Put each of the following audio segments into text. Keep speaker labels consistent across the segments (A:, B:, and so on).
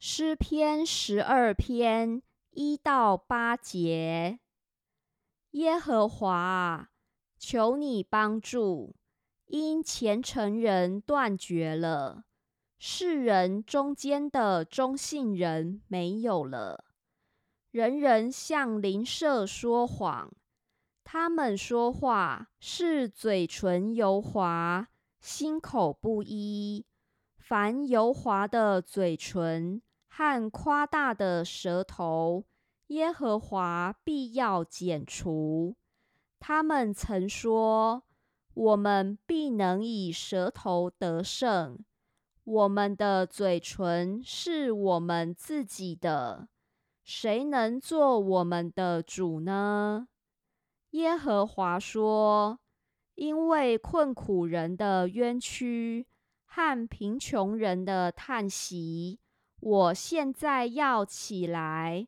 A: 诗篇十二篇一到八节。耶和华，求你帮助，因虔诚人断绝了，世人中间的忠信人没有了。人人向邻舍说谎，他们说话是嘴唇油滑，心口不一。凡油滑的嘴唇。和夸大的舌头，耶和华必要剪除。他们曾说：“我们必能以舌头得胜，我们的嘴唇是我们自己的，谁能做我们的主呢？”耶和华说：“因为困苦人的冤屈和贫穷人的叹息。”我现在要起来，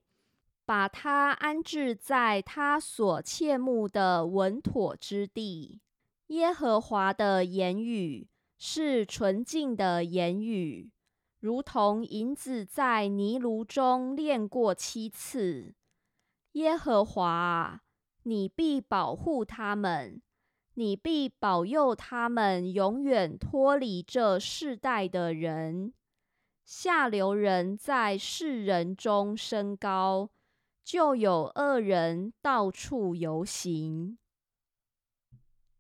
A: 把他安置在他所切慕的稳妥之地。耶和华的言语是纯净的言语，如同银子在泥炉中炼过七次。耶和华，你必保护他们，你必保佑他们，永远脱离这世代的人。下流人在世人中升高，就有恶人到处游行。